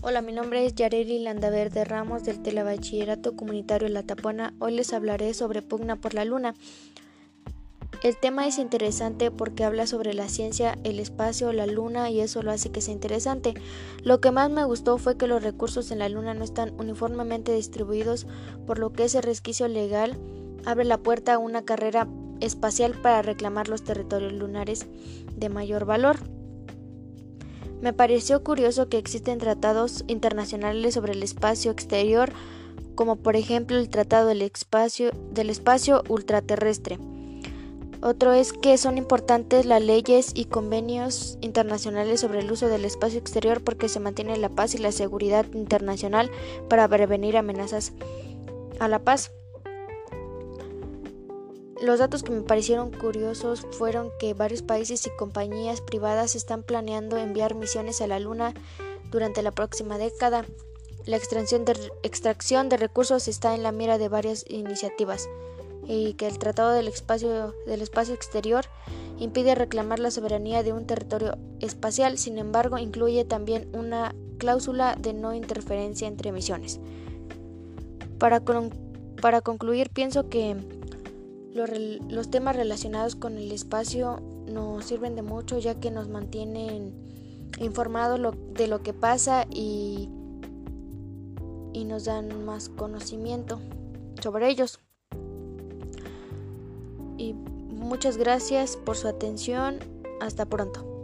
Hola, mi nombre es Yareli Landaverde Ramos del Telebachillerato Comunitario La Tapona. Hoy les hablaré sobre Pugna por la Luna. El tema es interesante porque habla sobre la ciencia, el espacio, la luna y eso lo hace que sea interesante. Lo que más me gustó fue que los recursos en la luna no están uniformemente distribuidos, por lo que ese resquicio legal abre la puerta a una carrera espacial para reclamar los territorios lunares de mayor valor. Me pareció curioso que existen tratados internacionales sobre el espacio exterior, como por ejemplo el Tratado del Espacio, del espacio Ultraterrestre. Otro es que son importantes las leyes y convenios internacionales sobre el uso del espacio exterior porque se mantiene la paz y la seguridad internacional para prevenir amenazas a la paz. Los datos que me parecieron curiosos fueron que varios países y compañías privadas están planeando enviar misiones a la Luna durante la próxima década. La extracción de, recursos está en la mira de varias iniciativas y que el Tratado del Espacio, del Espacio Exterior impide reclamar la soberanía de un territorio espacial, sin embargo incluye también una cláusula de no interferencia entre misiones. Para, para concluir, pienso que los, temas relacionados con el espacio nos sirven de mucho ya que nos mantienen informados de lo que pasa y, y nos dan más conocimiento sobre ellos. Y muchas gracias por su atención. Hasta pronto.